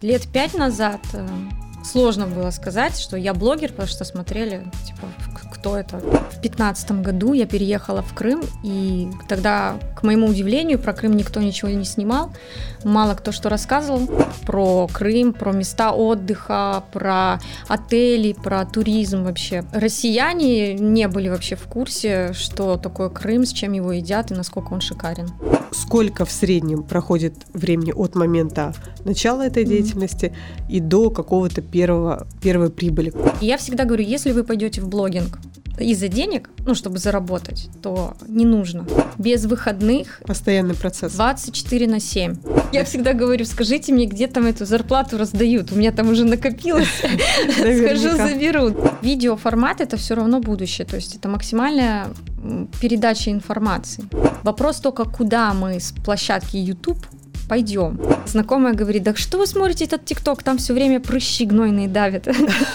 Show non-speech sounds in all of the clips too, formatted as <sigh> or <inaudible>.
Лет пять назад э, сложно было сказать, что я блогер, потому что смотрели, типа, кто это. В пятнадцатом году я переехала в Крым, и тогда, к моему удивлению, про Крым никто ничего не снимал. Мало кто что рассказывал про Крым, про места отдыха, про отели, про туризм вообще. Россияне не были вообще в курсе, что такое Крым, с чем его едят и насколько он шикарен. Сколько в среднем проходит времени от момента начала этой деятельности и до какого-то первого, первой прибыли? Я всегда говорю, если вы пойдете в блогинг, из-за денег, ну, чтобы заработать, то не нужно. Без выходных. Постоянный процесс. 24 на 7. Я всегда говорю, скажите мне, где там эту зарплату раздают. У меня там уже накопилось. <laughs> Скажу, заберу. Видеоформат это все равно будущее. То есть это максимальная передача информации. Вопрос только, куда мы с площадки YouTube пойдем. Знакомая говорит, да что вы смотрите этот ТикТок, там все время прыщи гнойные давят.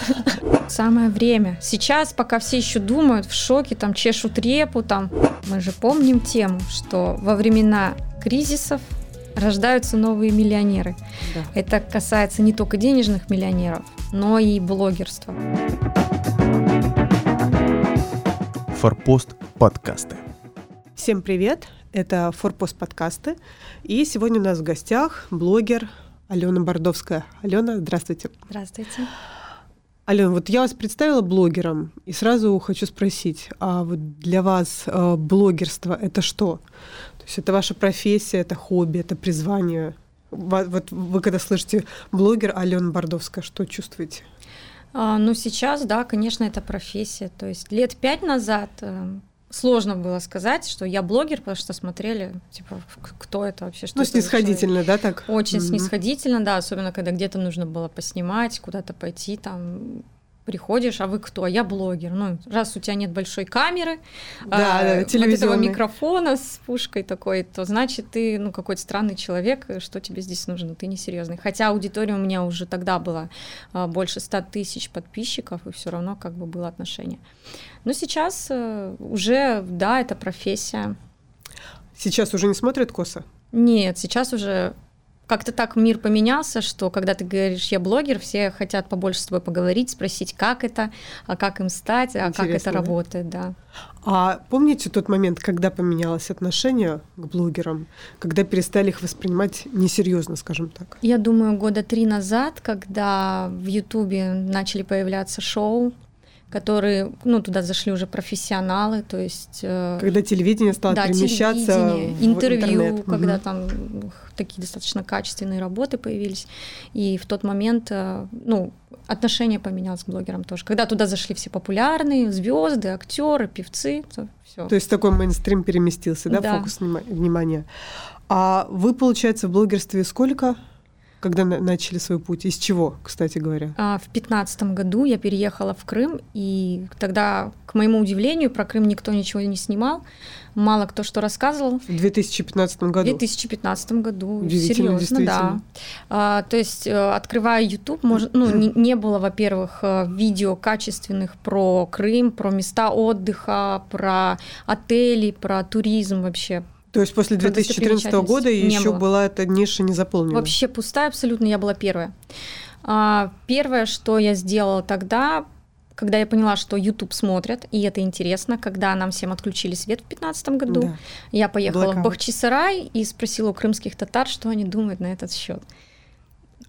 <laughs> Самое время. Сейчас, пока все еще думают, в шоке, там чешут репу, там. Мы же помним тему, что во времена кризисов рождаются новые миллионеры. Да. Это касается не только денежных миллионеров, но и блогерства. Форпост подкасты. Всем привет! Это Форпост подкасты. И сегодня у нас в гостях блогер Алена Бордовская. Алена, здравствуйте. Здравствуйте. Алена, вот я вас представила блогером, и сразу хочу спросить, а вот для вас э, блогерство это что? То есть это ваша профессия, это хобби, это призвание? Вот вы когда слышите блогер Алена Бордовская, что чувствуете? А, ну, сейчас, да, конечно, это профессия. То есть лет пять назад э, сложно было сказать, что я блогер, потому что смотрели, типа, кто это вообще, что Ну, снисходительно, да, так? Очень mm-hmm. снисходительно, да, особенно когда где-то нужно было поснимать, куда-то пойти, там, приходишь, а вы кто? А я блогер. Ну, раз у тебя нет большой камеры, да, а, да, вот этого микрофона с пушкой такой, то значит ты, ну, какой-то странный человек, что тебе здесь нужно, ты несерьезный. Хотя аудитория у меня уже тогда была а, больше ста тысяч подписчиков, и все равно как бы было отношение. Но сейчас а, уже, да, это профессия. Сейчас уже не смотрят косо? Нет, сейчас уже как-то так мир поменялся, что когда ты говоришь, я блогер, все хотят побольше с тобой поговорить, спросить, как это, а как им стать, а как это да? работает, да. А помните тот момент, когда поменялось отношение к блогерам, когда перестали их воспринимать несерьезно, скажем так? Я думаю, года три назад, когда в Ютубе начали появляться шоу, которые, ну, туда зашли уже профессионалы, то есть... Э, когда телевидение стало да, перемещаться телевидение, в интервью, интернет. когда угу. там такие достаточно качественные работы появились, и в тот момент, э, ну, отношение поменялось к блогерам тоже. Когда туда зашли все популярные звезды, актеры, певцы, то все. То есть такой мейнстрим переместился, да, да. фокус внимания. А вы, получается, в блогерстве сколько когда начали свой путь? Из чего, кстати говоря? А, в пятнадцатом году я переехала в Крым, и тогда, к моему удивлению, про Крым никто ничего не снимал. Мало кто что рассказывал. В 2015 году? В 2015 году. Серьезно, да. А, то есть, э, открывая YouTube, может, ну, не, <clears throat> не было, во-первых, э, видео качественных про Крым, про места отдыха, про отели, про туризм вообще. То есть после 2014 года еще было. была эта ниша не заполнена? Вообще пустая абсолютно, я была первая. А, первое, что я сделала тогда, когда я поняла, что YouTube смотрят, и это интересно, когда нам всем отключили свет в 2015 году, да. я поехала Blackout. в Бахчисарай и спросила у крымских татар, что они думают на этот счет.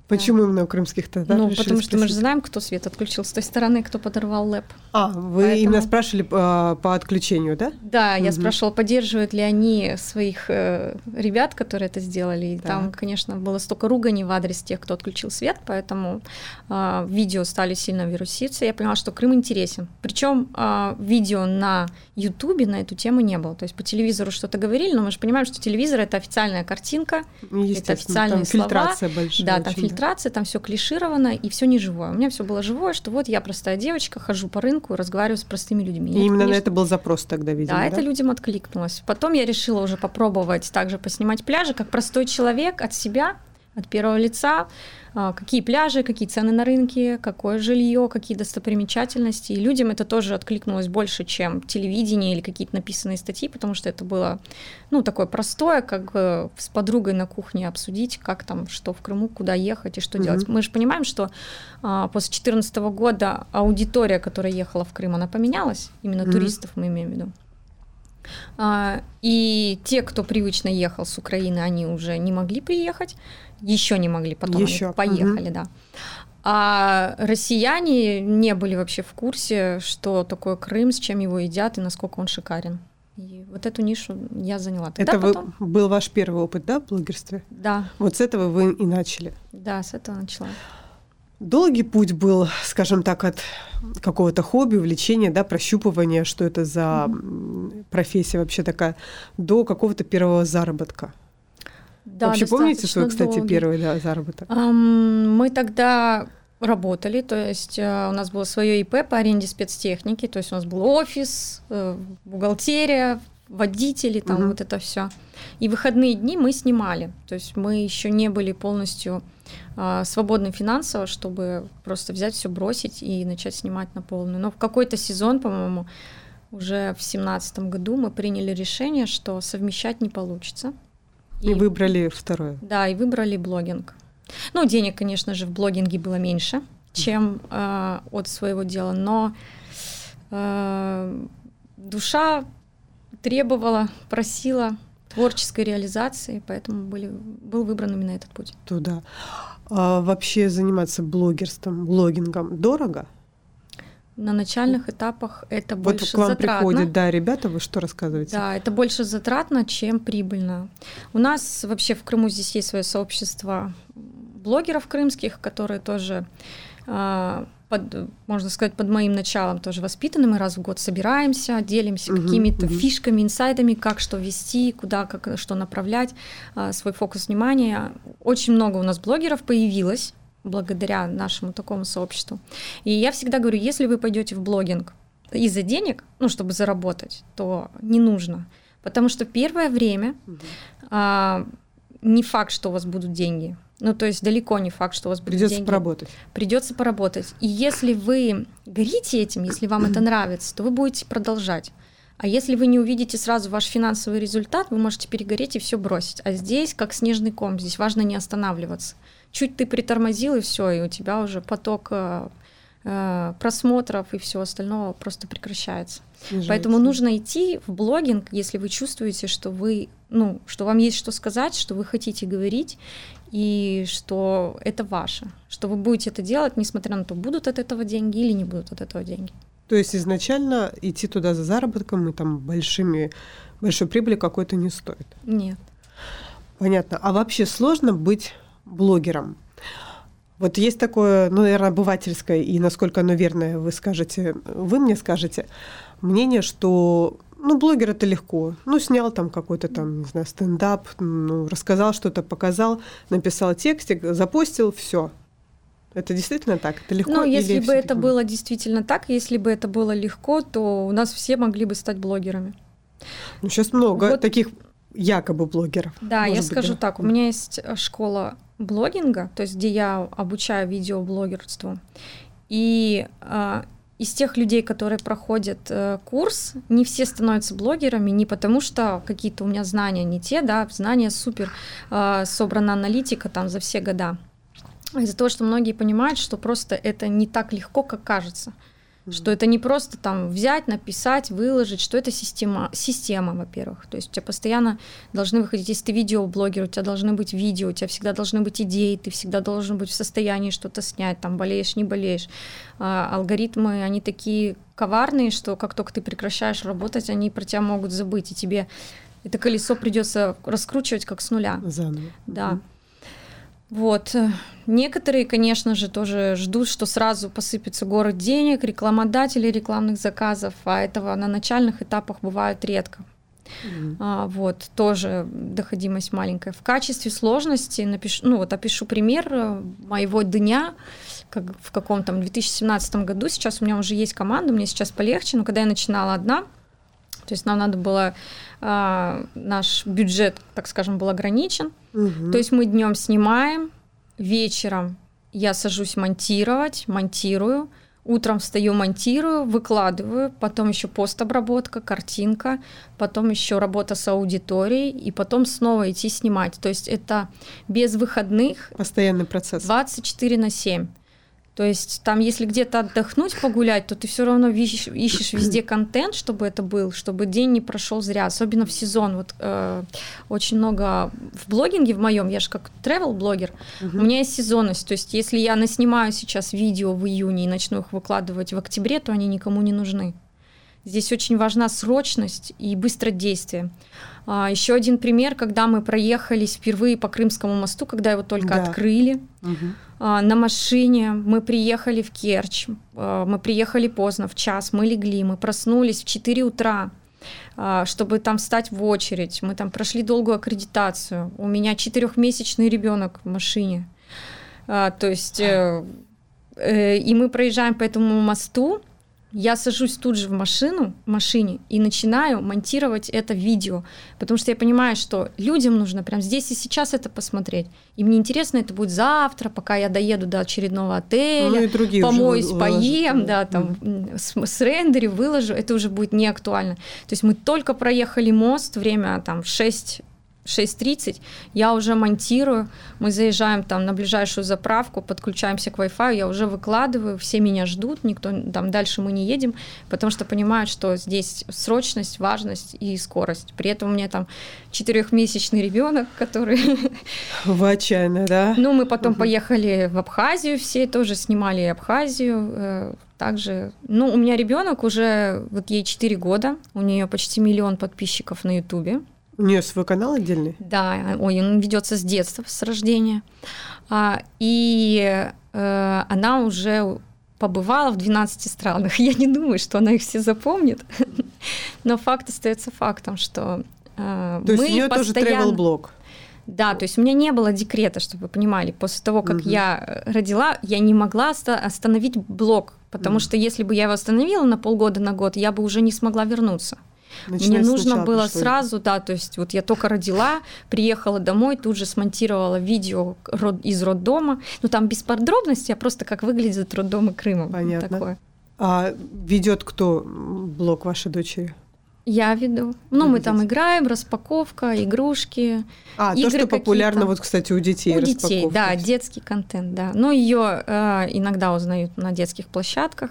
Почему да. именно у крымских татар? Ну, потому что мы же знаем, кто свет отключил с той стороны, кто подорвал лэп. А, вы Поэтому... именно спрашивали по, по отключению, да? Да, угу. я спрашивала, поддерживают ли они своих э, ребят, которые это сделали. И там, конечно, было столько ругани в адрес тех, кто отключил свет, поэтому э, видео стали сильно вируситься. Я поняла, что Крым интересен. Причем э, видео на Ютубе на эту тему не было. То есть по телевизору что-то говорили, но мы же понимаем, что телевизор это официальная картинка, это официальные там слова. фильтрация большая. Да, там фильтрация, там все клишировано и все не живое. У меня все было живое, что вот я простая девочка, хожу по рынку, разговариваю с простыми людьми. И это, именно конечно... на это был запрос тогда, видимо. Да, да, это людям откликнулось. Потом я решила уже попробовать также поснимать пляжи, как простой человек от себя от первого лица, а, какие пляжи, какие цены на рынке, какое жилье, какие достопримечательности. И людям это тоже откликнулось больше, чем телевидение или какие-то написанные статьи, потому что это было, ну, такое простое, как с подругой на кухне обсудить, как там, что в Крыму, куда ехать и что mm-hmm. делать. Мы же понимаем, что а, после 2014 года аудитория, которая ехала в Крым, она поменялась, именно mm-hmm. туристов мы имеем в виду. А, и те, кто привычно ехал с Украины, они уже не могли приехать, еще не могли, потом еще. они поехали, угу. да. А россияне не были вообще в курсе, что такое Крым, с чем его едят и насколько он шикарен. И вот эту нишу я заняла. Тогда Это потом... был ваш первый опыт, да, в блогерстве? Да. Вот с этого вы и начали? Да, с этого начала. Долгий путь был, скажем так, от какого-то хобби, увлечения, да, прощупывания, что это за mm-hmm. профессия вообще такая, до какого-то первого заработка. Да, Вообще помните свой, кстати, долгий. первый да, заработок? Мы тогда работали, то есть uh, у нас было свое ИП по аренде спецтехники, то есть у нас был офис, uh, бухгалтерия, водители, там угу. вот это все. И выходные дни мы снимали, то есть мы еще не были полностью uh, свободны финансово, чтобы просто взять все, бросить и начать снимать на полную. Но в какой-то сезон, по-моему, уже в семнадцатом году мы приняли решение, что совмещать не получится. И, и выбрали второе. Да, и выбрали блогинг. Ну, денег, конечно же, в блогинге было меньше, чем э, от своего дела, но э, душа требовала, просила творческой реализации, поэтому были, был выбран именно этот путь. Туда. А вообще заниматься блогерством, блогингом дорого? На начальных этапах это вот больше к вам затратно. приходят, да, ребята, вы что рассказываете? Да, это больше затратно, чем прибыльно. У нас вообще в Крыму здесь есть свое сообщество блогеров крымских, которые тоже а, под, можно сказать, под моим началом тоже воспитаны. Мы раз в год собираемся, делимся uh-huh, какими-то uh-huh. фишками, инсайдами, как что вести, куда, как что направлять, а, свой фокус внимания. Очень много у нас блогеров появилось благодаря нашему такому сообществу. И я всегда говорю, если вы пойдете в блогинг из-за денег, ну, чтобы заработать, то не нужно. Потому что первое время угу. а, не факт, что у вас будут деньги. Ну, то есть далеко не факт, что у вас будут Придется деньги. поработать. Придется поработать. И если вы горите этим, если вам это <clears throat> нравится, то вы будете продолжать. А если вы не увидите сразу ваш финансовый результат, вы можете перегореть и все бросить. А здесь как снежный ком, здесь важно не останавливаться чуть ты притормозил, и все, и у тебя уже поток э, э, просмотров и всего остального просто прекращается. Снижается. Поэтому нужно идти в блогинг, если вы чувствуете, что вы, ну, что вам есть что сказать, что вы хотите говорить, и что это ваше, что вы будете это делать, несмотря на то, будут от этого деньги или не будут от этого деньги. То есть изначально идти туда за заработком и там большими, большой прибыли какой-то не стоит? Нет. Понятно. А вообще сложно быть блогером. Вот есть такое, ну, наверное, обывательское, и насколько оно верное, вы скажете, вы мне скажете, мнение, что ну, блогер это легко. Ну, снял там какой-то там, не знаю, стендап, ну, рассказал что-то, показал, написал текстик, запостил, все. Это действительно так? Это легко? Ну, если бы это было действительно так, если бы это было легко, то у нас все могли бы стать блогерами. Ну, сейчас много вот, таких якобы блогеров. Да, я быть, скажу да? так, у меня есть э, школа блогинга, то есть где я обучаю видеоблогерству. И э, из тех людей, которые проходят э, курс, не все становятся блогерами, не потому что какие-то у меня знания не те, да, знания супер, э, собрана аналитика там за все года. Из-за того, что многие понимают, что просто это не так легко, как кажется. Что это не просто там взять, написать, выложить, что это система, система, во-первых. То есть у тебя постоянно должны выходить, если ты видеоблогер, у тебя должны быть видео, у тебя всегда должны быть идеи, ты всегда должен быть в состоянии что-то снять, там болеешь, не болеешь. А, алгоритмы, они такие коварные, что как только ты прекращаешь работать, они про тебя могут забыть, и тебе это колесо придется раскручивать как с нуля. Заново. Да. Mm-hmm. Вот. Некоторые, конечно же, тоже ждут, что сразу посыпется город денег, рекламодателей рекламных заказов, а этого на начальных этапах бывает редко. Mm-hmm. А, вот, тоже доходимость маленькая. В качестве сложности напишу, ну вот опишу пример э, моего дня, как в каком-то 2017 году. Сейчас у меня уже есть команда, мне сейчас полегче, но когда я начинала одна, То есть нам надо было, э, наш бюджет, так скажем, был ограничен. Угу. То есть мы днем снимаем, вечером я сажусь монтировать, монтирую, утром встаю, монтирую, выкладываю, потом еще постобработка, картинка, потом еще работа с аудиторией, и потом снова идти снимать. То есть это без выходных. Постоянный процесс. 24 на 7. То есть там, если где-то отдохнуть, погулять, то ты все равно ищешь, ищешь везде <clears throat> контент, чтобы это был, чтобы день не прошел зря, особенно в сезон. Вот э, очень много в блогинге в моем, я же как travel блогер, угу. у меня есть сезонность. То есть если я наснимаю сейчас видео в июне и начну их выкладывать в октябре, то они никому не нужны. Здесь очень важна срочность и быстродействие. А, еще один пример, когда мы проехались впервые по Крымскому мосту, когда его только да. открыли. Угу. На машине мы приехали в Керчь, а, мы приехали поздно, в час, мы легли, мы проснулись в 4 утра чтобы там встать в очередь. Мы там прошли долгую аккредитацию. У меня четырехмесячный ребенок в машине. То есть, э, э, и мы проезжаем по этому мосту, я сажусь тут же в машину, в машине и начинаю монтировать это видео, потому что я понимаю, что людям нужно прямо здесь и сейчас это посмотреть. И мне интересно, это будет завтра, пока я доеду до очередного отеля, ну, и другие помоюсь, поем, да, там mm. с, с рендери выложу, это уже будет не актуально. То есть мы только проехали мост, время там 6 6.30, я уже монтирую, мы заезжаем там на ближайшую заправку, подключаемся к Wi-Fi, я уже выкладываю, все меня ждут, никто там дальше мы не едем, потому что понимают, что здесь срочность, важность и скорость. При этом у меня там четырехмесячный ребенок, который... В отчаянно, да? <laughs> Ну, мы потом угу. поехали в Абхазию, все тоже снимали Абхазию, э, также, ну, у меня ребенок уже, вот ей 4 года, у нее почти миллион подписчиков на Ютубе. У нее свой канал отдельный? Да, ой, он ведется с детства, с рождения. А, и э, она уже побывала в 12 странах. <laughs> Я не думаю, что она их все запомнит, <laughs> но факт остается фактом, что э, То есть у нее постоянно... тоже travel блог да, то есть у меня не было декрета, чтобы вы понимали. После того, как угу. я родила, я не могла остановить блог, потому угу. что если бы я его остановила на полгода, на год, я бы уже не смогла вернуться. Начинать Мне нужно сначала, было сразу, да, то есть вот я только родила, приехала домой, тут же смонтировала видео из роддома. Ну там без подробностей, а просто как выглядит роддомы Крыма. Понятно. Такое. А ведет кто блог вашей дочери? Я веду. Ну, мы там играем, распаковка, игрушки. А, игры то, что популярно, вот, кстати, у детей. У детей, да, детский контент, да. Но ее э, иногда узнают на детских площадках.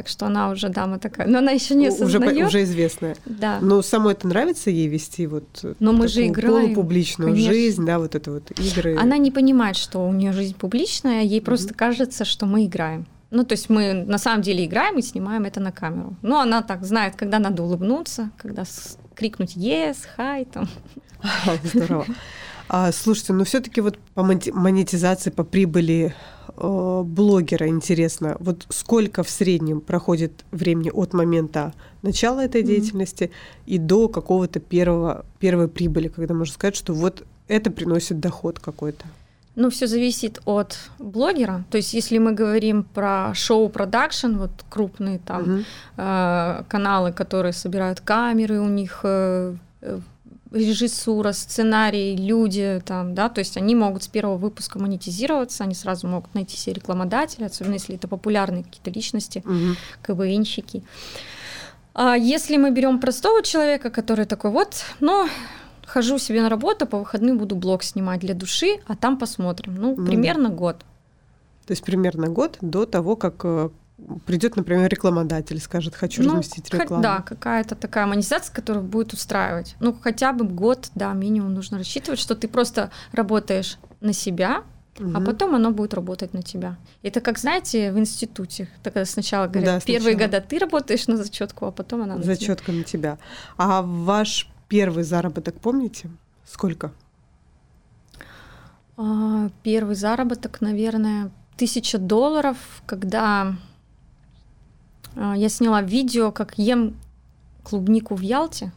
Так что она уже дама такая. Но она еще не осознает. Уже, уже известная. Да. Но самой это нравится ей вести вот Но мы же играем. публичную жизнь, да, вот это вот игры. Она не понимает, что у нее жизнь публичная, ей просто mm-hmm. кажется, что мы играем. Ну, то есть мы на самом деле играем и снимаем это на камеру. Ну, она так знает, когда надо улыбнуться, когда крикнуть «yes», «hi», там. <laughs> Здорово. А, слушайте, ну все-таки вот по монетизации, по прибыли э, блогера интересно, вот сколько в среднем проходит времени от момента начала этой mm-hmm. деятельности и до какого-то первого первой прибыли, когда можно сказать, что вот это приносит доход какой-то? Ну, все зависит от блогера. То есть, если мы говорим про шоу-продакшн, вот крупные там uh-huh. э, каналы, которые собирают камеры, у них э, э режиссура, сценарий, люди, там, да, то есть они могут с первого выпуска монетизироваться, они сразу могут найти себе рекламодателя, особенно если это популярные какие-то личности, угу. КВНщики. А если мы берем простого человека, который такой вот, ну, хожу себе на работу, по выходным буду блог снимать для души, а там посмотрим. Ну, ну примерно год. То есть примерно год до того, как э, придет, например, рекламодатель, скажет, хочу ну, разместить рекламу. Да, какая-то такая монетизация, которая будет устраивать. Ну, хотя бы год, да, минимум нужно рассчитывать, что ты просто работаешь на себя, угу. а потом оно будет работать на тебя. Это как, знаете, в институте. Так сначала говорят, да, сначала. первые года ты работаешь на зачетку, а потом она на Зачетка на тебя. А ваш первый заработок помните? Сколько? А, первый заработок, наверное, тысяча долларов, когда я сняла видео, как ем клубнику в Ялте.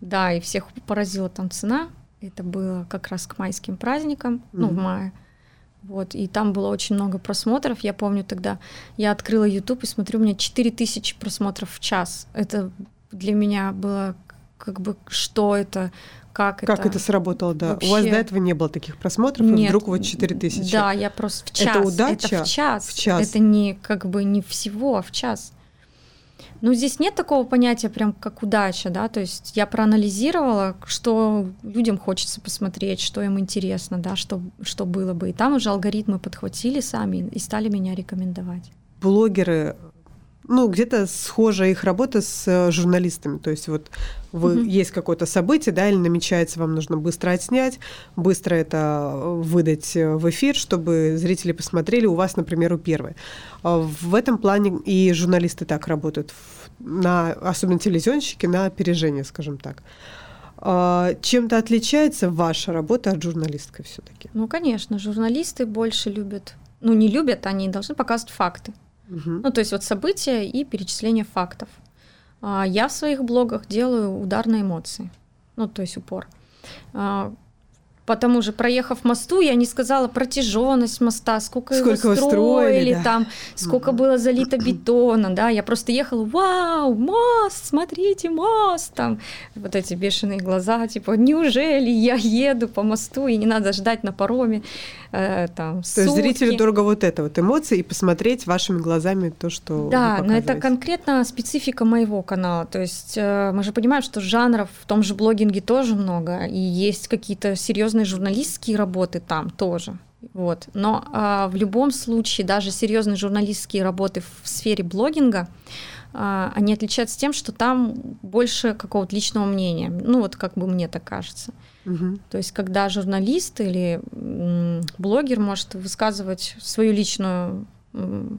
Да, и всех поразила там цена. Это было как раз к майским праздникам, mm-hmm. ну, в мае. Вот, и там было очень много просмотров. Я помню тогда, я открыла YouTube и смотрю, у меня 4000 просмотров в час. Это для меня было как бы что это, как, как это. это сработало, да. Вообще... У вас до этого не было таких просмотров, Нет. и вдруг вот 4 тысячи. Да, я просто в час. Это удача? Это в час. В час. Это не как бы не всего, а в час. Ну, здесь нет такого понятия прям как удача, да, то есть я проанализировала, что людям хочется посмотреть, что им интересно, да, что, что было бы. И там уже алгоритмы подхватили сами и стали меня рекомендовать. Блогеры ну, где-то схожа их работа с э, журналистами. То есть вот вы, Мгм. есть какое-то событие, да, или намечается, вам нужно быстро отснять, быстро это выдать э, в эфир, чтобы зрители посмотрели у вас, например, у первой. А В этом плане и журналисты так работают, на, особенно телевизионщики, на опережение, скажем так. А Чем-то отличается ваша работа от журналистской все-таки? Ну, конечно, журналисты больше любят, ну, не любят, они должны показывать факты. Ну, то есть вот события и перечисление фактов. А Я в своих блогах делаю удар на эмоции, ну, то есть упор. Потому же, проехав мосту, я не сказала протяженность моста, сколько, Сколько его строили, строили, да. там, сколько было залито бетона, да, я просто ехала, вау, мост, смотрите, мост, там, вот эти бешеные глаза, типа, неужели я еду по мосту, и не надо ждать на пароме, э, там, То есть сутки. зрителю дорого вот это вот эмоции и посмотреть вашими глазами то, что Да, но это конкретно специфика моего канала. То есть э, мы же понимаем, что жанров в том же блогинге тоже много, и есть какие-то серьезные журналистские работы там тоже. Вот. Но а, в любом случае, даже серьезные журналистские работы в сфере блогинга, а, они отличаются тем, что там больше какого-то личного мнения. Ну, вот как бы мне так кажется. Мгм. То есть, когда журналист или блогер может высказывать свою личную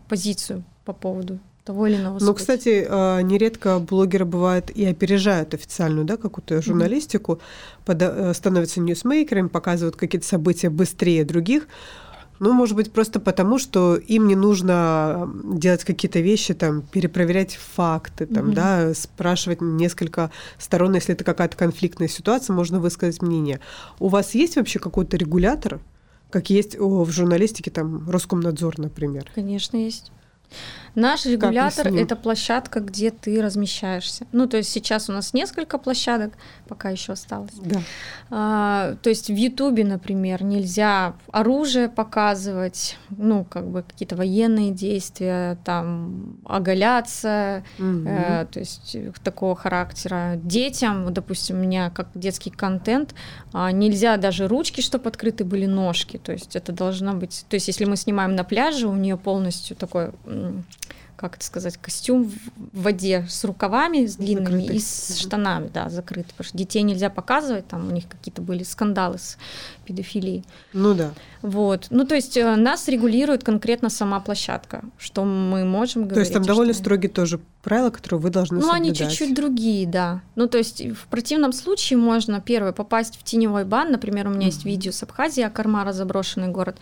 позицию по поводу того или иного Ну, события. кстати, а, нередко блогеры бывают и опережают официальную, да, какую-то журналистику, пода- э, становятся ньюсмейкерами, показывают какие-то события быстрее других. Ну, может быть, просто потому, что им не нужно делать какие-то вещи, там, перепроверять факты, там, Мгм. да, спрашивать несколько сторон, если это какая-то конфликтная ситуация, можно высказать мнение. У вас есть вообще какой-то регулятор, как есть в журналистике, там, Роскомнадзор, например? Конечно, есть. Наш регулятор это площадка, где ты размещаешься. Ну, то есть сейчас у нас несколько площадок, пока еще осталось. Да. А, то есть в Ютубе, например, нельзя оружие показывать, ну, как бы какие-то военные действия, там, оголяться, Мгм. Э, то есть такого характера. Детям, допустим, у меня как детский контент, а, нельзя даже ручки, чтобы открыты были ножки. То есть это должно быть... То есть если мы снимаем на пляже, у нее полностью такой, как это сказать, костюм в воде с рукавами, с длинными Закрытый. и с штанами, да, закрытый. Потому что детей нельзя показывать, там у них какие-то были скандалы с педофилией. Ну да. Вот. Ну, то есть э, нас регулирует конкретно сама площадка, что мы можем говорить. То есть там а довольно что строгие тоже правила, которые вы должны Ну, они соблюдать. чуть-чуть другие, да. Ну, то есть в противном случае можно, первое, попасть в теневой бан. Например, у меня есть Мгм. видео с Абхазии, Акармара, заброшенный город.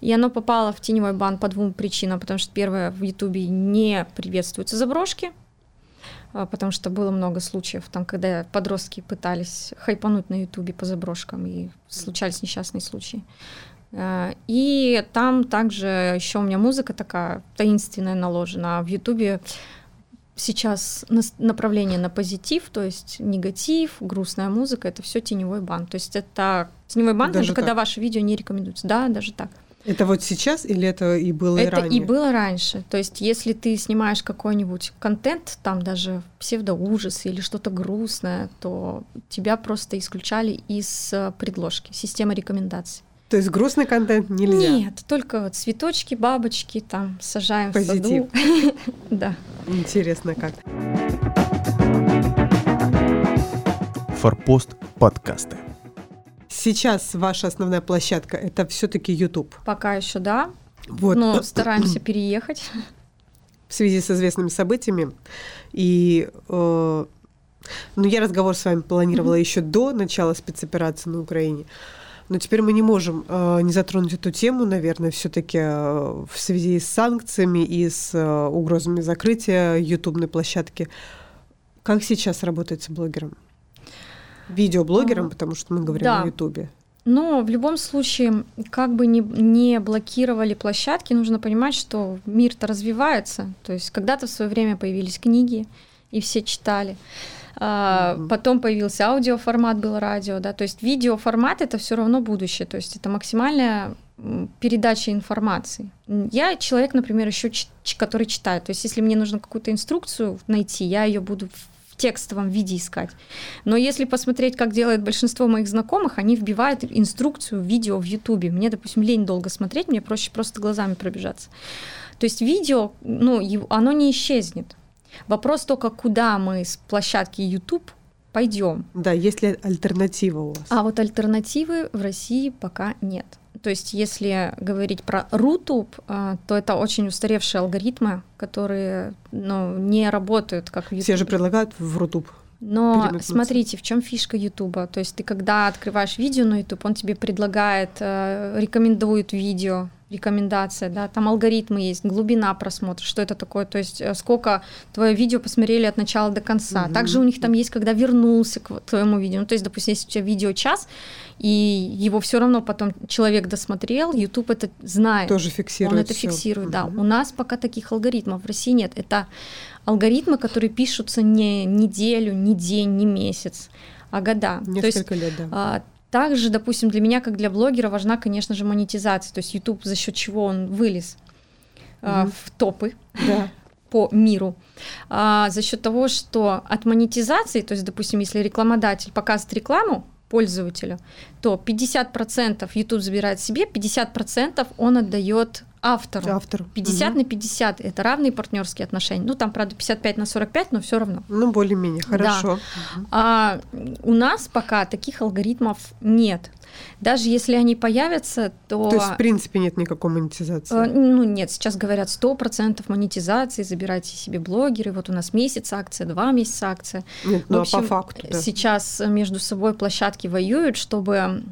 И оно попало в теневой бан по двум причинам. Потому что, первое, в Ютубе не приветствуются заброшки, а, потому что было много случаев, там, когда подростки пытались хайпануть на Ютубе по заброшкам, и случались несчастные случаи. А, И там также еще у меня музыка такая таинственная наложена. А в Ютубе сейчас направление на позитив, то есть негатив, грустная музыка, это все теневой бан. То есть это теневой бан, Даже даже когда ваше видео не рекомендуется. Да, даже так. Это вот сейчас или это и было и это ранее? и было раньше. То есть если ты снимаешь какой-нибудь контент, там даже псевдоужас или что-то грустное, то тебя просто исключали из э, предложки, системы рекомендаций. То есть грустный контент нельзя? Нет, только вот цветочки, бабочки, там сажаем Позитив. в саду. <laughs> Да. Интересно как. Форпост подкасты. Сейчас ваша основная площадка это все-таки YouTube. Пока еще да, Вот. но стараемся переехать. в связи с известными событиями. И э, ну, я разговор с вами планировала еще до начала спецоперации на Украине. Но теперь мы не можем э, не затронуть эту тему, наверное, все-таки в связи с санкциями и с э, угрозами закрытия ютубной площадки. Как сейчас работает с блогером? Видеоблогером, А, потому что мы говорим да. о Ютубе. Но в любом случае, как бы ни, не блокировали площадки, нужно понимать, что мир-то развивается. То есть когда-то в свое время появились книги, и все читали. Mm-hmm. Потом появился аудиоформат, был радио, да, то есть видеоформат это все равно будущее, то есть это максимальная передача информации. Я человек, например, еще который читает, то есть если мне нужно какую-то инструкцию найти, я ее буду текстовом виде искать. Но если посмотреть, как делает большинство моих знакомых, они вбивают инструкцию видео в Ютубе. Мне, допустим, лень долго смотреть, мне проще просто глазами пробежаться. То есть видео, ну, оно не исчезнет. Вопрос только, куда мы с площадки YouTube пойдем. Да, есть ли альтернатива у вас? А вот альтернативы в России пока нет. То есть, если говорить про Рутуб, а, то это очень устаревшие алгоритмы, которые ну, не работают как в YouTube. Все же предлагают в Рутуб. Но смотрите, в чем фишка Ютуба? То есть ты когда открываешь видео на YouTube, он тебе предлагает, э, рекомендует видео, рекомендация, да, там алгоритмы есть, глубина просмотра, что это такое, то есть э, сколько твое видео посмотрели от начала до конца. Угу. Также у них там есть, когда вернулся к твоему видео. Ну, то есть, допустим, если у тебя видео час, и его все равно потом человек досмотрел, YouTube это знает. Тоже фиксирует. Он это всё. фиксирует, угу. да. У нас пока таких алгоритмов в России нет. Это алгоритмы, которые пишутся не неделю, не день, не месяц, а года. Несколько То есть, лет, да. А, также, допустим, для меня, как для блогера, важна, конечно же, монетизация. То есть YouTube за счет чего он вылез mm-hmm. в топы да. <laughs> по миру. А, за счет того, что от монетизации, то есть, допустим, если рекламодатель показывает рекламу пользователю, то 50% YouTube забирает себе, 50% он отдает автору. Автору. 50 угу. на 50 это равные партнерские отношения. Ну, там, правда, 55 на 45, но все равно. Ну, более-менее, хорошо. Да. А у нас пока таких алгоритмов нет. Даже если они появятся, то... То есть, в принципе, нет никакой монетизации? Э, ну, нет, сейчас говорят 100% монетизации, забирайте себе блогеры, вот у нас месяц акция, два месяца акция. Нет, ну, общем, а по факту, да. Сейчас между собой площадки воюют, чтобы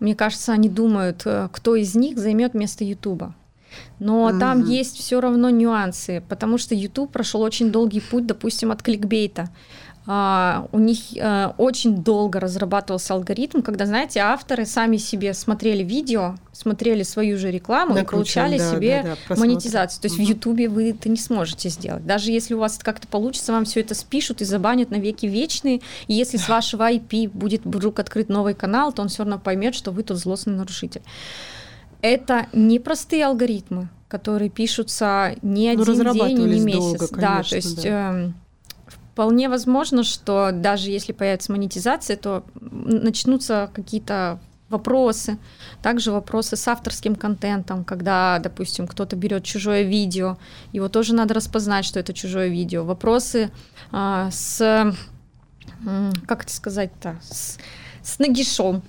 мне кажется, они думают, э, кто из них займет место Ютуба. Но mm-hmm. там есть все равно нюансы, потому что YouTube прошел очень долгий путь, допустим, от кликбейта. Uh, у них uh, очень долго разрабатывался алгоритм, когда, знаете, авторы сами себе смотрели видео, смотрели свою же рекламу Накручен, и получали да, себе да, да, монетизацию. То есть угу. в Ютубе вы это не сможете сделать. Даже если у вас это как-то получится, вам все это спишут и забанят на веки вечные. И если с вашего IP будет вдруг открыт новый канал, то он все равно поймет, что вы тут злостный нарушитель. Это непростые алгоритмы, которые пишутся не один день, не месяц. Долго, конечно, да, то есть да. Э, Вполне возможно, что даже если появится монетизация, то начнутся какие-то вопросы, также вопросы с авторским контентом, когда, допустим, кто-то берет чужое видео, его тоже надо распознать, что это чужое видео. Вопросы а, с, как это сказать-то, с, с нагишом.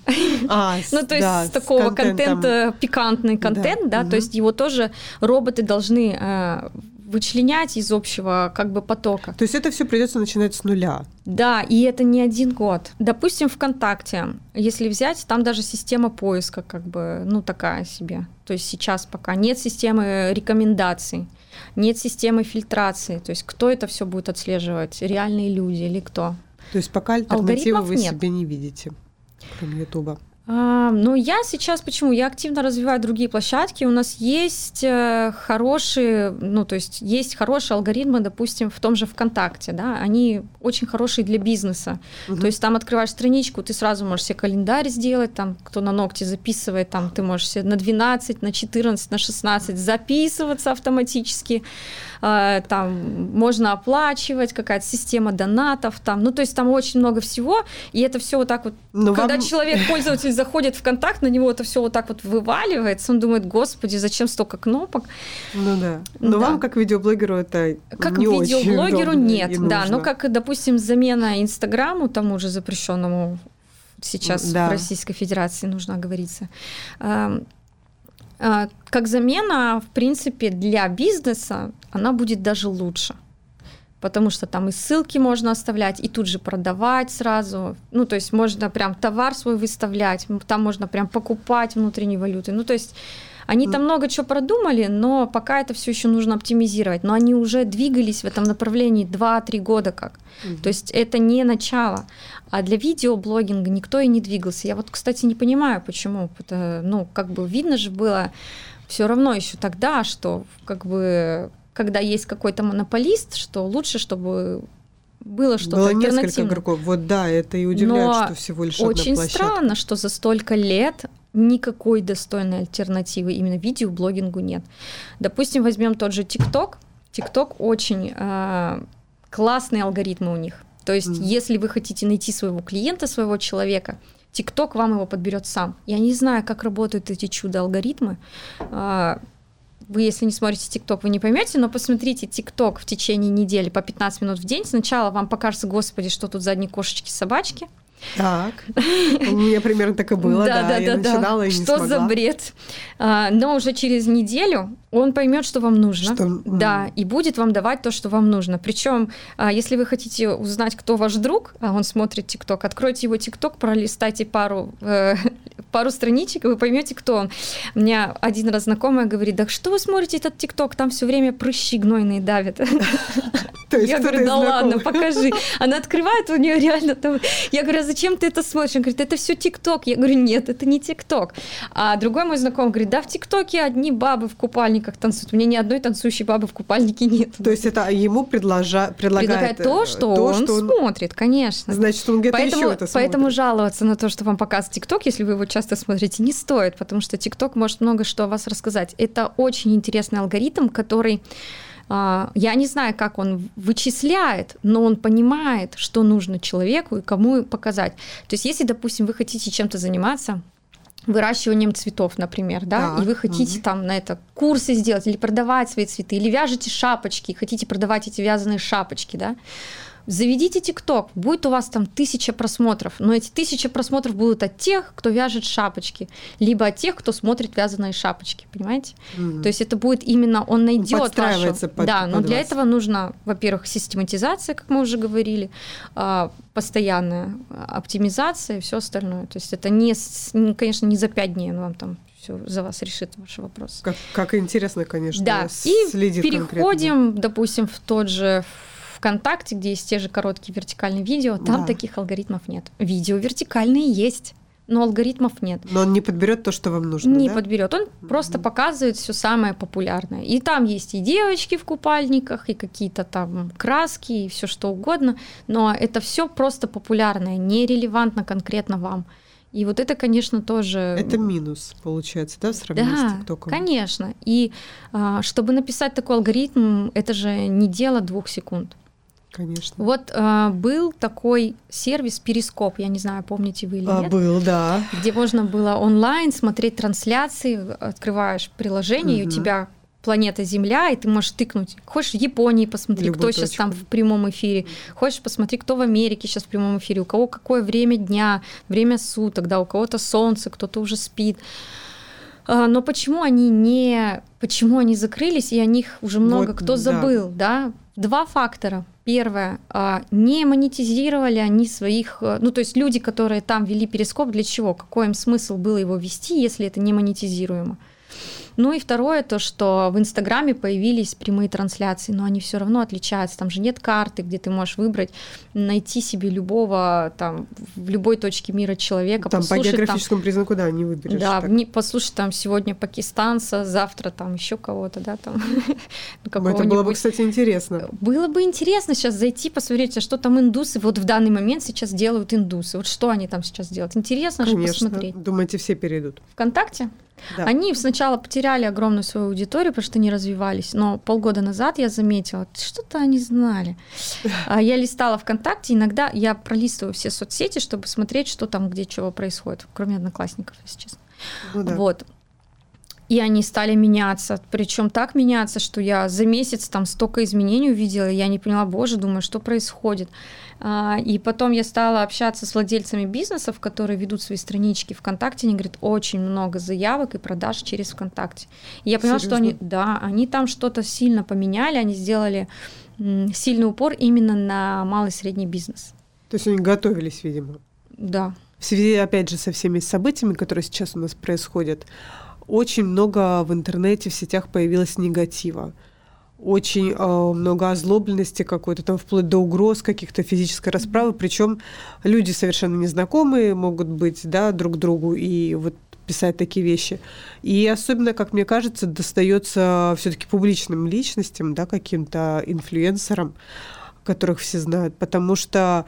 А, <laughs> ну, то есть да, с такого контента, пикантный контент, да, да угу. то есть его тоже роботы должны э, вычленять из общего как бы потока. То есть это все придется начинать с нуля. Да, и это не один год. Допустим, ВКонтакте, если взять, там даже система поиска как бы, ну, такая себе. То есть сейчас пока нет системы рекомендаций, нет системы фильтрации. То есть кто это все будет отслеживать? Реальные люди или кто? То есть пока альтернативы вы нет. себе не видите, кроме Ютуба. А, ну, я сейчас почему? Я активно развиваю другие площадки. У нас есть э, хорошие, ну, то есть есть хорошие алгоритмы, допустим, в том же ВКонтакте, да, они очень хорошие для бизнеса. Угу. То есть там открываешь страничку, ты сразу можешь себе календарь сделать, там, кто на ногти записывает, там, ты можешь себе на 12, на 14, на 16 записываться автоматически. А, там можно оплачивать, какая-то система донатов, там, ну, то есть там очень много всего, и это все вот так вот, Но когда вам... человек, пользователь заходит в контакт, на него это все вот так вот вываливается, он думает, господи, зачем столько кнопок? Ну да. Но да. вам как видеоблогеру это как не видеоблогеру очень нет, да, но как, допустим, замена Инстаграму тому же запрещенному сейчас да. в Российской Федерации нужно оговориться а, как замена, в принципе, для бизнеса она будет даже лучше. Потому что там и ссылки можно оставлять, и тут же продавать сразу. Ну, то есть можно прям товар свой выставлять, там можно прям покупать внутренней валюты. Ну, то есть они там много чего продумали, но пока это все еще нужно оптимизировать. Но они уже двигались в этом направлении 2-3 года как. mm То есть это не начало. А для видеоблогинга никто и не двигался. Я вот, кстати, не понимаю, почему. Это, ну, как бы видно же было все равно еще тогда, что как бы когда есть какой-то монополист, что лучше, чтобы было что-то Было несколько игроков. Вот да, это и удивляет, Но что всего лишь очень одна площадка. странно, что за столько лет никакой достойной альтернативы именно видеоблогингу нет. Допустим, возьмем тот же ТикТок. ТикТок очень э, классные алгоритмы у них. То есть, mm. если вы хотите найти своего клиента, своего человека, ТикТок вам его подберет сам. Я не знаю, как работают эти чудо-алгоритмы. А, вы, если не смотрите ТикТок, вы не поймете, но посмотрите ТикТок в течение недели по 15 минут в день. Сначала вам покажется, господи, что тут задние кошечки, собачки. Так. <laughs> У меня примерно так и было, да, да, я да, начинала и не Что за бред? А, но уже через неделю он поймет, что вам нужно. Что... Да, и будет вам давать то, что вам нужно. Причем, а, если вы хотите узнать, кто ваш друг, а он смотрит ТикТок, откройте его ТикТок, пролистайте пару э, <laughs> пару страничек, и вы поймете, кто он. У меня один раз знакомая говорит, да что вы смотрите этот ТикТок, там все время прыщи гнойные давят. <laughs> Я говорю, да ладно, покажи. Она открывает, у нее реально там... Я говорю, а зачем ты это смотришь? Он говорит, это все ТикТок. Я говорю, нет, это не ТикТок. А другой мой знакомый говорит, да в ТикТоке одни бабы в купальниках танцуют. У меня ни одной танцующей бабы в купальнике нет. То есть это ему предложа... предлагает... Предлагает то, что то, он что он... смотрит, конечно. Значит, он где-то еще это смотрит. Поэтому жаловаться на то, что вам показывает ТикТок, если вы его часто смотрите, не стоит, потому что ТикТок может много что о вас рассказать. Это очень интересный алгоритм, который я не знаю, как он вычисляет, но он понимает, что нужно человеку и кому показать. То есть, если, допустим, вы хотите чем-то заниматься, выращиванием цветов, например, да, так, и вы хотите угу. там на это курсы сделать или продавать свои цветы, или вяжете шапочки, хотите продавать эти вязаные шапочки, да, Заведите ТикТок, будет у вас там тысяча просмотров, но эти тысяча просмотров будут от тех, кто вяжет шапочки, либо от тех, кто смотрит вязаные шапочки, понимаете? Mm-hmm. То есть это будет именно, он найдет вашу... Под, да, но для вас. этого нужно, во-первых, систематизация, как мы уже говорили, а, постоянная оптимизация и все остальное. То есть это не, конечно, не за пять дней он вам там все за вас решит ваши вопросы. Как, как интересно, конечно. Да, и переходим, конкретно. допустим, в тот же ВКонтакте, где есть те же короткие вертикальные видео, там да. таких алгоритмов нет. Видео вертикальные есть но алгоритмов нет. Но он не подберет то, что вам нужно. Не да? подберет. Он mm-hmm. просто показывает все самое популярное. И там есть и девочки в купальниках, и какие-то там краски, и все что угодно. Но это все просто популярное, нерелевантно конкретно вам. И вот это, конечно, тоже... Это минус, получается, да, в сравнении да, с ТикТоком? конечно. И а, чтобы написать такой алгоритм, это же не дело двух секунд. Конечно. Вот э, был такой сервис Перископ, я не знаю, помните вы или а, нет? Был, да. Где можно было онлайн смотреть трансляции, открываешь приложение, угу. и у тебя планета Земля, и ты можешь тыкнуть. Хочешь в Японии посмотри, Любую кто точку. сейчас там в прямом эфире. Хочешь посмотри, кто в Америке сейчас в прямом эфире, у кого какое время дня, время суток, да, у кого-то солнце, кто-то уже спит. А, но почему они не, почему они закрылись, и о них уже много вот, кто забыл, да? Два фактора. Первое, а, не монетизировали они своих, э, ну то есть люди, которые там вели перископ, для чего? Какой им смысл было его вести, если это не монетизируемо? Ну и второе, то, что в Инстаграме появились прямые трансляции, но они все равно отличаются. Там же нет карты, где ты можешь выбрать, найти себе любого там в любой точке мира человека. Там по географическому там, признаку, да, не выберешь. Да, не, послушай там сегодня пакистанца, завтра там еще кого-то, да, там. <laughs> Ну, это было бы, кстати, интересно. Было бы интересно сейчас зайти, посмотреть, а что там индусы вот в данный момент сейчас делают индусы. Вот что они там сейчас делают. Интересно же посмотреть. Думаете, все перейдут? Вконтакте? Да. Они сначала потеряли огромную свою аудиторию, потому что не развивались, но полгода назад я заметила, что-то они знали. <laughs> А я листала ВКонтакте, иногда я пролистываю все соцсети, чтобы смотреть, что там, где чего происходит, кроме одноклассников, если честно. Ну, да. Вот. И они стали меняться, причем так меняться, что я за месяц там столько изменений увидела, и я не поняла, боже, думаю, что происходит. А, и потом я стала общаться с владельцами бизнесов, которые ведут свои странички ВКонтакте. Они говорят, очень много заявок и продаж через ВКонтакте. И я поняла, Серьезно? что они, да, они там что-то сильно поменяли, они сделали сильный упор именно на малый и средний бизнес. То есть они готовились, видимо. Да. В связи, опять же, со всеми событиями, которые сейчас у нас происходят, очень много в интернете, в сетях появилось негатива. Очень э, много озлобленности какой-то, там вплоть до угроз каких-то физической расправы, причем люди совершенно незнакомые могут быть, да, друг другу, и вот писать такие вещи. И особенно, как мне кажется, достается все-таки публичным личностям, да, каким-то инфлюенсерам, которых все знают, потому что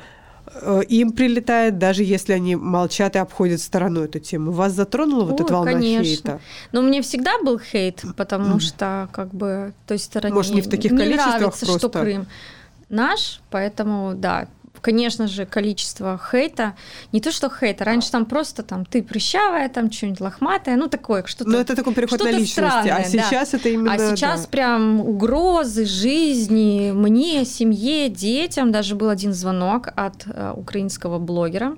им прилетает, даже если они молчат и обходят стороной эту тему. Вас затронула вот эта волна конечно. хейта? Но у меня всегда был хейт, потому что как бы той стороне Может, не в таких не количествах нравится, просто? что Крым наш, поэтому да, конечно же, количество хейта, не то что хейта, раньше там просто там ты прыщавая, там что-нибудь лохматое, ну такое, что-то Ну, это такой переход на личности, а странное, да. сейчас это именно... А сейчас да. прям угрозы жизни мне, семье, детям. Даже был один звонок от э, украинского блогера.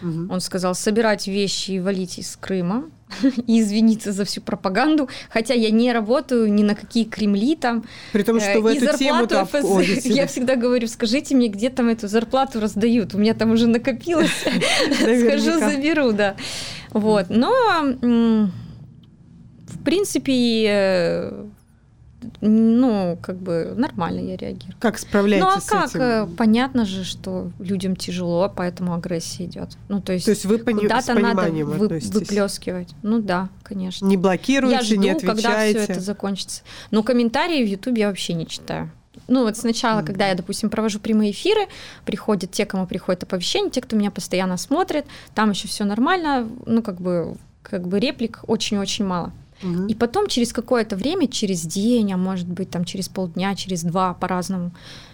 Мгм. Он сказал собирать вещи и валить из Крыма <laughs> и извиниться за всю пропаганду, хотя я не работаю ни на какие Кремли там. При том, что в Э, и эту тему ФС. <laughs> Я всегда говорю, скажите мне, где там эту зарплату раздают. У меня там уже накопилось. <laughs> Схожу, заберу, да. Вот. Но, в принципе, э, ну, как бы нормально я реагирую. Как Ну а справляетесь с как? этим? Э, Понятно же, что людям тяжело, поэтому агрессия идет. Ну, то есть, То есть вы пони- куда-то надо вы- выплескивать. Ну да, конечно. Не Я блокируете, жду, не когда все отвечаете? это закончится. Но комментарии в YouTube я вообще не читаю. Ну вот сначала, когда я, допустим, провожу прямые эфиры, приходят те, кому приходит оповещение, те, кто меня постоянно смотрит, там еще все нормально, ну как бы, как бы реплик очень-очень мало. И потом через какое-то время, через день, а может быть там через полдня, через два по-разному,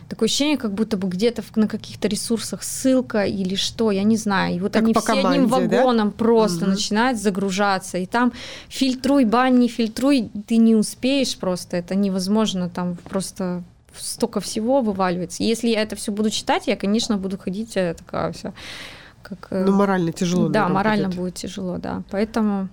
такое ощущение, как будто бы где-то на каких-то ресурсах ссылка или что, я не знаю. И вот Как они все одним команде, да? вагоном просто Мгм. начинают загружаться. И там фильтруй, бань, не фильтруй, ты не успеешь просто, это невозможно, там просто столько всего вываливается. И если я это все буду читать, я, конечно, буду ходить э, такая вся, как... э, Ну, морально тяжело. да, морально будет. будет тяжело, да. Поэтому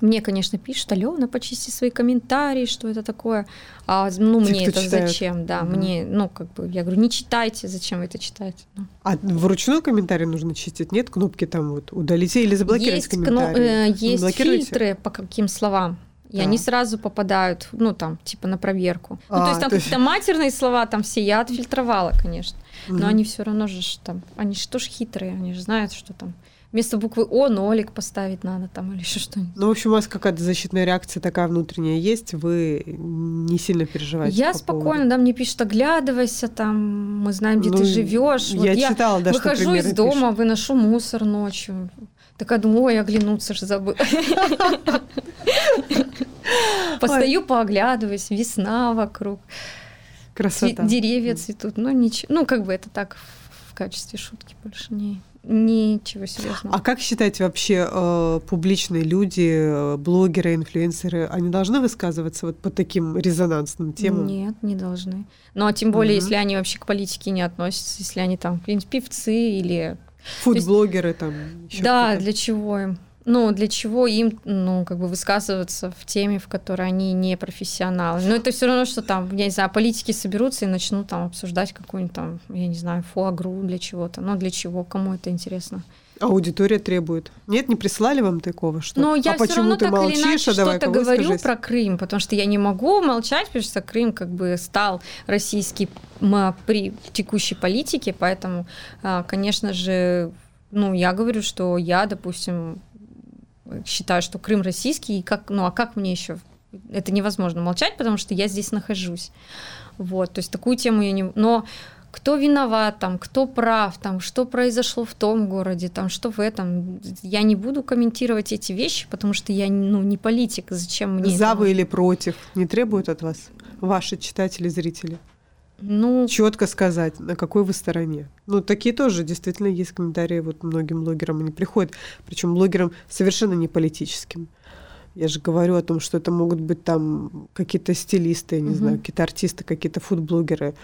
мне, конечно, пишут, Алена, почисти свои комментарии, что это такое. А ну, Те, мне это читает. зачем? Да, Мгм. мне, ну, как бы, я говорю, не читайте, зачем вы это читаете? Ну. А вручную комментарий нужно чистить? Нет кнопки там вот удалить или заблокировать есть кно- комментарий? э, есть фильтры по каким словам. И Так. они сразу попадают, ну, там, типа на проверку. ну, А, то есть там то есть- какие-то матерные слова, там все я отфильтровала, конечно. Но Мгм. они все равно же там, они же тоже хитрые, они же знают, что там вместо буквы О нолик поставить надо там или еще что-нибудь. Ну, в общем, у вас какая-то защитная реакция такая внутренняя есть, вы не сильно переживаете. Я по спокойно, поводу- да, мне пишут, оглядывайся, там, мы знаем, где Ну, ты живешь. Вот я, я читала, да, что выхожу примеры из дома, пишут. выношу мусор ночью. Такая думаю, ой, оглянуться же забыла. <laughs> Постою, пооглядываюсь, весна вокруг, Красота. деревья цветут. Ну, ничего, ну, как бы это так в качестве шутки больше не ничего серьезного. А как считаете вообще э, публичные люди, э, блогеры, инфлюенсеры, они должны высказываться вот по таким резонансным темам? Нет, не должны. Ну, а тем более, Мгм. если они вообще к политике не относятся, если они там какие-нибудь певцы или Фудблогеры там. да, для чего им? Ну, для чего им, ну, как бы высказываться в теме, в которой они не профессионалы. Но это все равно, что там, я не знаю, политики соберутся и начнут там обсуждать какую-нибудь там, я не знаю, фуагру для чего-то. Ну, для чего? Кому это интересно? Аудитория требует. Нет, не прислали вам такого, что Но я а все равно так молчишь, или иначе а что-то говорю выскажись. про Крым, потому что я не могу молчать, потому что Крым как бы стал российский при текущей политике, поэтому, а, конечно же, ну, я говорю, что я, допустим, считаю, что Крым российский, и как, ну, а как мне еще? Это невозможно молчать, потому что я здесь нахожусь. Вот, то есть такую тему я не... Но кто виноват там, кто прав, там, что произошло в том городе, там, что в этом. Я не буду комментировать эти вещи, потому что я ну, не политик, зачем мне За это вы или против? Не требуют от вас ваши читатели, зрители? Ну, Четко сказать, на какой вы стороне. Ну, такие тоже действительно есть комментарии вот многим блогерам, они приходят, причем блогерам совершенно не политическим. Я же говорю о том, что это могут быть там какие-то стилисты, я не Мгм. знаю, какие-то артисты, какие-то фудблогеры,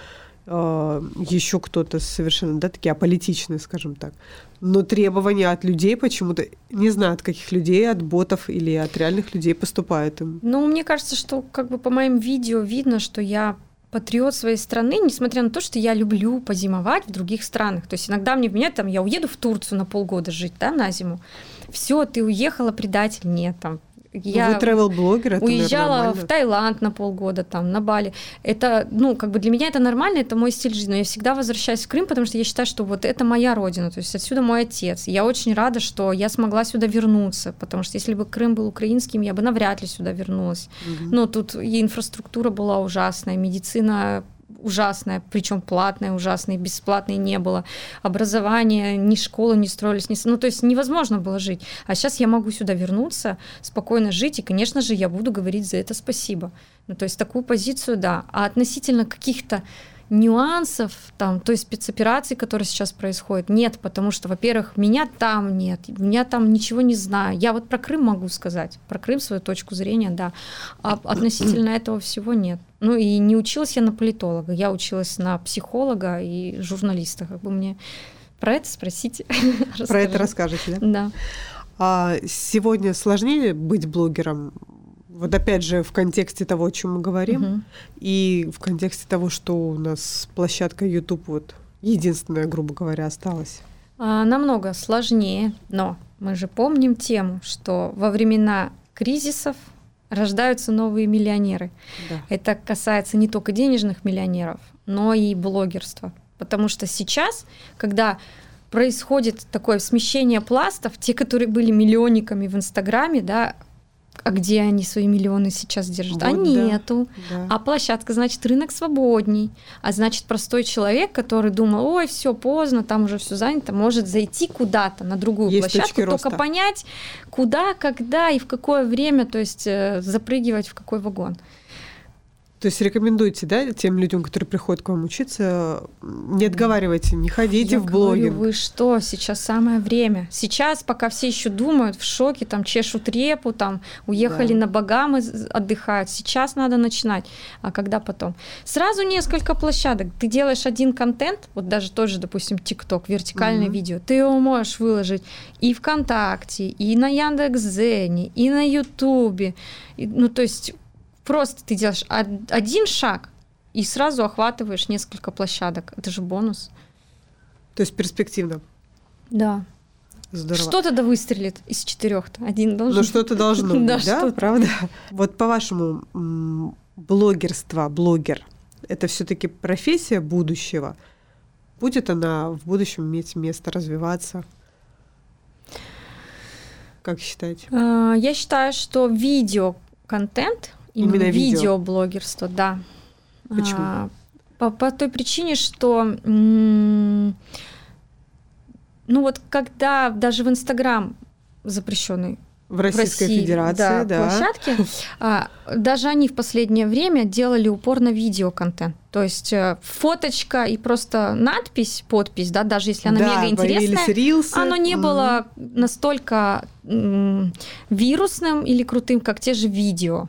еще кто-то совершенно, да, такие аполитичные, скажем так. Но требования от людей почему-то, не знаю, от каких людей, от ботов или от реальных людей поступают им. ну, мне кажется, что как бы по моим видео видно, что я патриот своей страны, несмотря на то, что я люблю позимовать в других странах. То есть иногда мне меня там, я уеду в Турцию на полгода жить, да, на зиму. Все, ты уехала, предатель. Нет, там Я Вы travel-блогер, это, уезжала наверное, в Таиланд на полгода, там, на Бали. Это, ну, как бы для меня это нормально, это мой стиль жизни. Но я всегда возвращаюсь в Крым, потому что я считаю, что вот это моя родина, то есть отсюда мой отец. Я очень рада, что я смогла сюда вернуться, потому что если бы Крым был украинским, я бы навряд ли сюда вернулась. Мгм. Ну, тут и инфраструктура была ужасная, медицина ужасная, причем платная, ужасная, и бесплатной не было. Образование, ни школы не строились, ни... ну, то есть невозможно было жить. А сейчас я могу сюда вернуться, спокойно жить, и, конечно же, я буду говорить за это спасибо. Ну, то есть такую позицию, да. А относительно каких-то нюансов, там, той спецоперации, которая сейчас происходит, нет, потому что, во-первых, меня там нет, меня там ничего не знаю. Я вот про Крым могу сказать, про Крым свою точку зрения, да, а относительно этого всего нет. Ну и не училась я на политолога, я училась на психолога и журналиста, как бы мне про это спросите. <laughs> Про это расскажете, да? Да. А сегодня сложнее быть блогером? Вот опять же, в контексте того, о чем мы говорим, Мгм. и в контексте того, что у нас площадка YouTube вот единственная, грубо говоря, осталась. А, Намного сложнее, но мы же помним тему, что во времена кризисов рождаются новые миллионеры. Да. Это касается не только денежных миллионеров, но и блогерства. Потому что сейчас, когда происходит такое смещение пластов, те, которые были миллионниками в Инстаграме, да, а где они свои миллионы сейчас держат? а Вот да. нету. Да. А площадка, значит, рынок свободней. А значит, простой человек, который думал, ой, все поздно, там уже все занято, может зайти куда-то на другую Есть площадку, только роста. понять, куда, когда и в какое время, то есть э, запрыгивать в какой вагон. То есть рекомендуйте, да, тем людям, которые приходят к вам учиться, не отговаривайте, не ходите Я в говорю, блогинг. вы что, сейчас самое время. Сейчас, пока все еще думают, в шоке, там чешут репу, там уехали Да. на Багамы, отдыхают. Сейчас надо начинать. А когда потом? Сразу несколько площадок. Ты делаешь один контент, вот даже тот же, допустим, ТикТок, вертикальное Мгм. видео, ты его можешь выложить и ВКонтакте, и на Яндекс.Зене, и на Ютубе. И, Ну, то есть просто ты делаешь од- один шаг, и сразу охватываешь несколько площадок. Это же бонус. То есть перспективно. Да. Здорово. Что-то да выстрелит из четырех. Один должен. Ну что-то должно <laughs> быть, Да, да, правда? Вот по-вашему, блогерство, блогер, это все-таки профессия будущего? Будет она в будущем иметь место развиваться? Как считаете? А, Я считаю, что видеоконтент, именно, Именно видео. видеоблогерство, да. Почему? А, По, по той причине, что м, ну вот когда даже в Инстаграм запрещенный В в Российской России, Федерации, да. площадки, а, даже они в последнее время делали упор на видеоконтент. То есть э, фоточка и просто надпись, подпись, да, даже если она Да, мега интересная, рилсы. оно не Мгм. было настолько м, вирусным или крутым, как те же видео.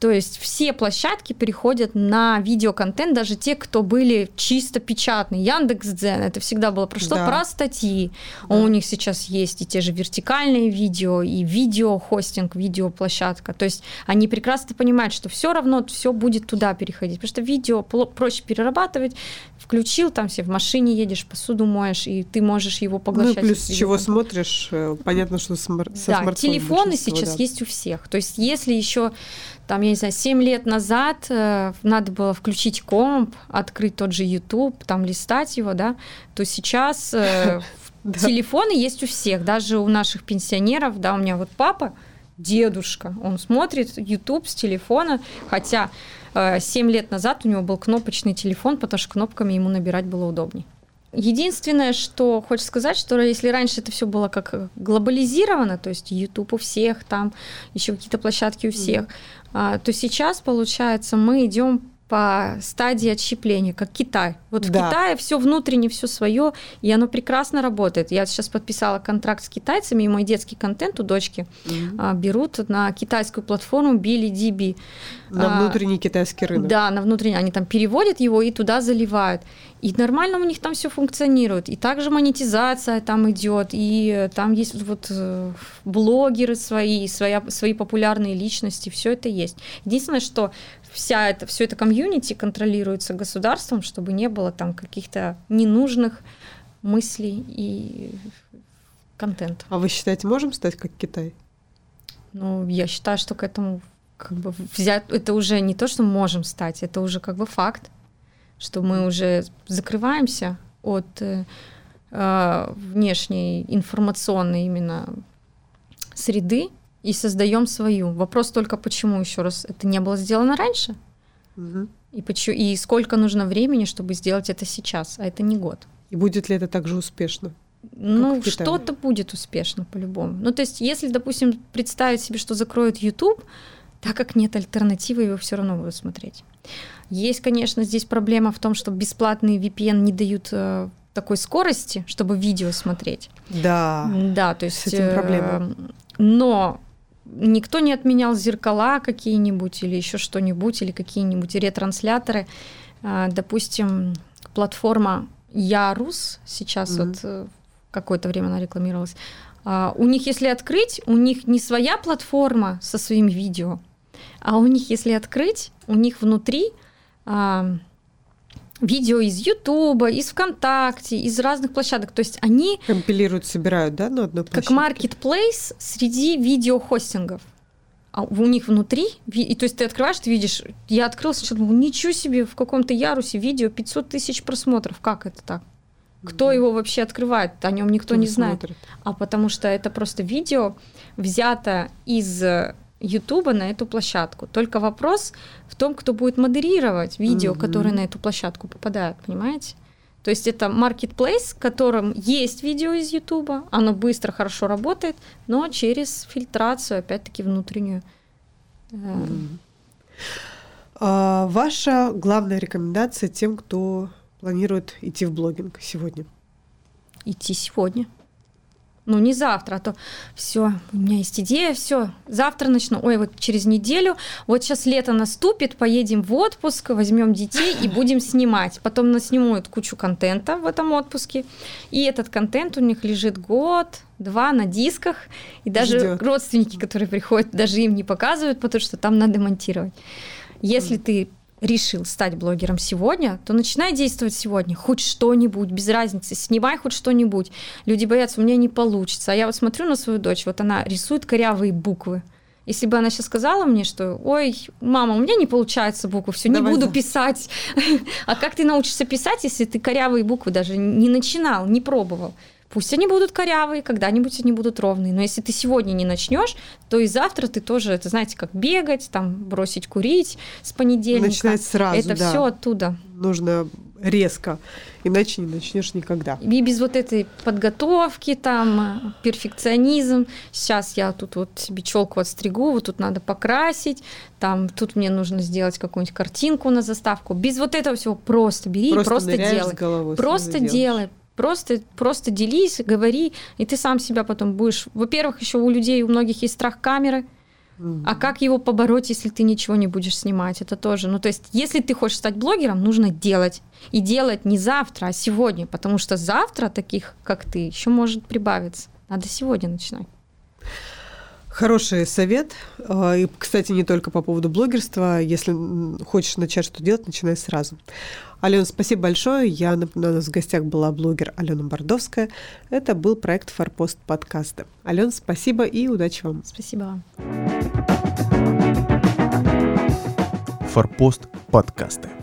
То есть все площадки переходят на видеоконтент, даже те, кто были чисто печатные. Яндекс.Дзен, это всегда было про что? Да. Про статьи. Да. У них сейчас есть и те же вертикальные видео, и видеохостинг, видеоплощадка. То есть они прекрасно понимают, что все равно все будет туда переходить. Потому что видео проще перерабатывать. Включил, там все в машине едешь, посуду моешь, и ты можешь его Ну поглощать. плюс из чего смотришь, э, понятно, что смар- со Да, телефоны сейчас да. есть у всех. То есть если еще, там, я не знаю, 7 лет назад э, надо было включить комп, открыть тот же YouTube, там листать его, да, то сейчас э, <laughs> телефоны есть у всех, даже у наших пенсионеров, да, у меня вот папа, дедушка, он смотрит YouTube с телефона, хотя э, 7 лет назад у него был кнопочный телефон, потому что кнопками ему набирать было удобнее. Единственное, что хочется сказать, что если раньше это все было как глобализировано, то есть YouTube у всех, там еще какие-то площадки у всех, а, то сейчас, получается, мы идем по стадии отщепления, как Китай. Вот в Да. Китае все внутренне, все свое, и оно прекрасно работает. Я сейчас подписала контракт с китайцами, и мой детский контент у дочки а, берут на китайскую платформу BiliDB. На а, внутренний китайский рынок. Да, на внутренний. Они там переводят его и туда заливают. И нормально у них там все функционирует. И также монетизация там идет. И э, там есть вот э, блогеры свои, своя, свои популярные личности. Все это есть. Единственное, что вся это, все это комьюнити контролируется государством, чтобы не было там каких-то ненужных мыслей и контента. А вы считаете, можем стать как Китай? Ну, я считаю, что к этому как бы взять, это уже не то, что мы можем стать, это уже как бы факт, что мы уже закрываемся от э, э внешней информационной именно среды и создаем свою. Вопрос только почему еще раз это не было сделано раньше, угу. и почему и сколько нужно времени, чтобы сделать это сейчас, а это не год. И будет ли это также успешно? Ну, что-то будет успешно по-любому. Ну, то есть, если, допустим, представить себе, что закроют YouTube, так как нет альтернативы, его все равно будут смотреть. Есть, конечно, здесь проблема в том, что бесплатные VPN не дают э, такой скорости, чтобы видео смотреть. Да. Да, то есть. С этим проблема. Э, но никто не отменял зеркала какие-нибудь или еще что-нибудь, или какие-нибудь ретрансляторы. Э, допустим, платформа Ярус сейчас mm-hmm. вот э, какое-то время она рекламировалась. Uh, у них, если открыть, у них не своя платформа со своим видео, а у них, если открыть, у них внутри uh, видео из Ютуба, из ВКонтакте, из разных площадок. То есть они... Компилируют, собирают, да, на одной площадке? Как маркетплейс среди видеохостингов. А у них внутри, и то есть ты открываешь, ты видишь, я открыл сначала, думаю, ничего себе, в каком-то ярусе видео 500 тысяч просмотров, как это так? Кто его вообще открывает? О нем никто не знает. Смотрит. А потому что это просто видео взято из Ютуба на эту площадку. Только вопрос в том, кто будет модерировать видео, угу. которые на эту площадку попадают, понимаете? То есть это marketplace, в котором есть видео из Ютуба, оно быстро, хорошо работает, но через фильтрацию, опять-таки, внутреннюю. Mm. А ваша главная рекомендация тем, кто планирует идти в блогинг сегодня? Идти сегодня ну не завтра, а то все, у меня есть идея, все, завтра начну, ой, вот через неделю, вот сейчас лето наступит, поедем в отпуск, возьмем детей и будем <laughs> снимать. Потом наснимут кучу контента в этом отпуске, и этот контент у них лежит год, два на дисках, и даже Ждёт. родственники, которые приходят, даже им не показывают, потому что там надо монтировать. Если ты решил стать блогером сегодня, то начинай действовать сегодня. Хоть что-нибудь, без разницы, снимай хоть что-нибудь. Люди боятся, у меня не получится. А я вот смотрю на свою дочь, вот она рисует корявые буквы. Если бы она сейчас сказала мне, что, ой, мама, у меня не получается буквы, все, не буду писать. <laughs> А как ты научишься писать, если ты корявые буквы даже не начинал, не пробовал? Пусть они будут корявые, когда-нибудь они будут ровные. Но если ты сегодня не начнешь, то и завтра ты тоже, это знаете, как бегать, там бросить курить с понедельника. Начинать сразу. Это да. все оттуда. Нужно резко, иначе не начнешь никогда. И без вот этой подготовки, там, перфекционизм. Сейчас я тут вот себе челку отстригу, вот тут надо покрасить, там, тут мне нужно сделать какую-нибудь картинку на заставку. Без вот этого всего просто бери, просто, просто делай. Головой, просто делай, Просто, просто делись, говори, и ты сам себя потом будешь. Во-первых, еще у людей, у многих есть страх камеры. А как его побороть, если ты ничего не будешь снимать? Это тоже. Ну, то есть, если ты хочешь стать блогером, нужно делать. И делать не завтра, а сегодня. Потому что завтра таких, как ты, еще может прибавиться. Надо сегодня начинать. Хороший совет. А, и, кстати, не только по поводу блогерства. Если хочешь начать что делать, начинай сразу. Алена, спасибо большое. Я напоминаю, у нас в гостях была блогер Алена Бордовская. Это был проект «Форпост подкаста». Алена, спасибо и удачи вам. Спасибо вам. «Форпост подкасты».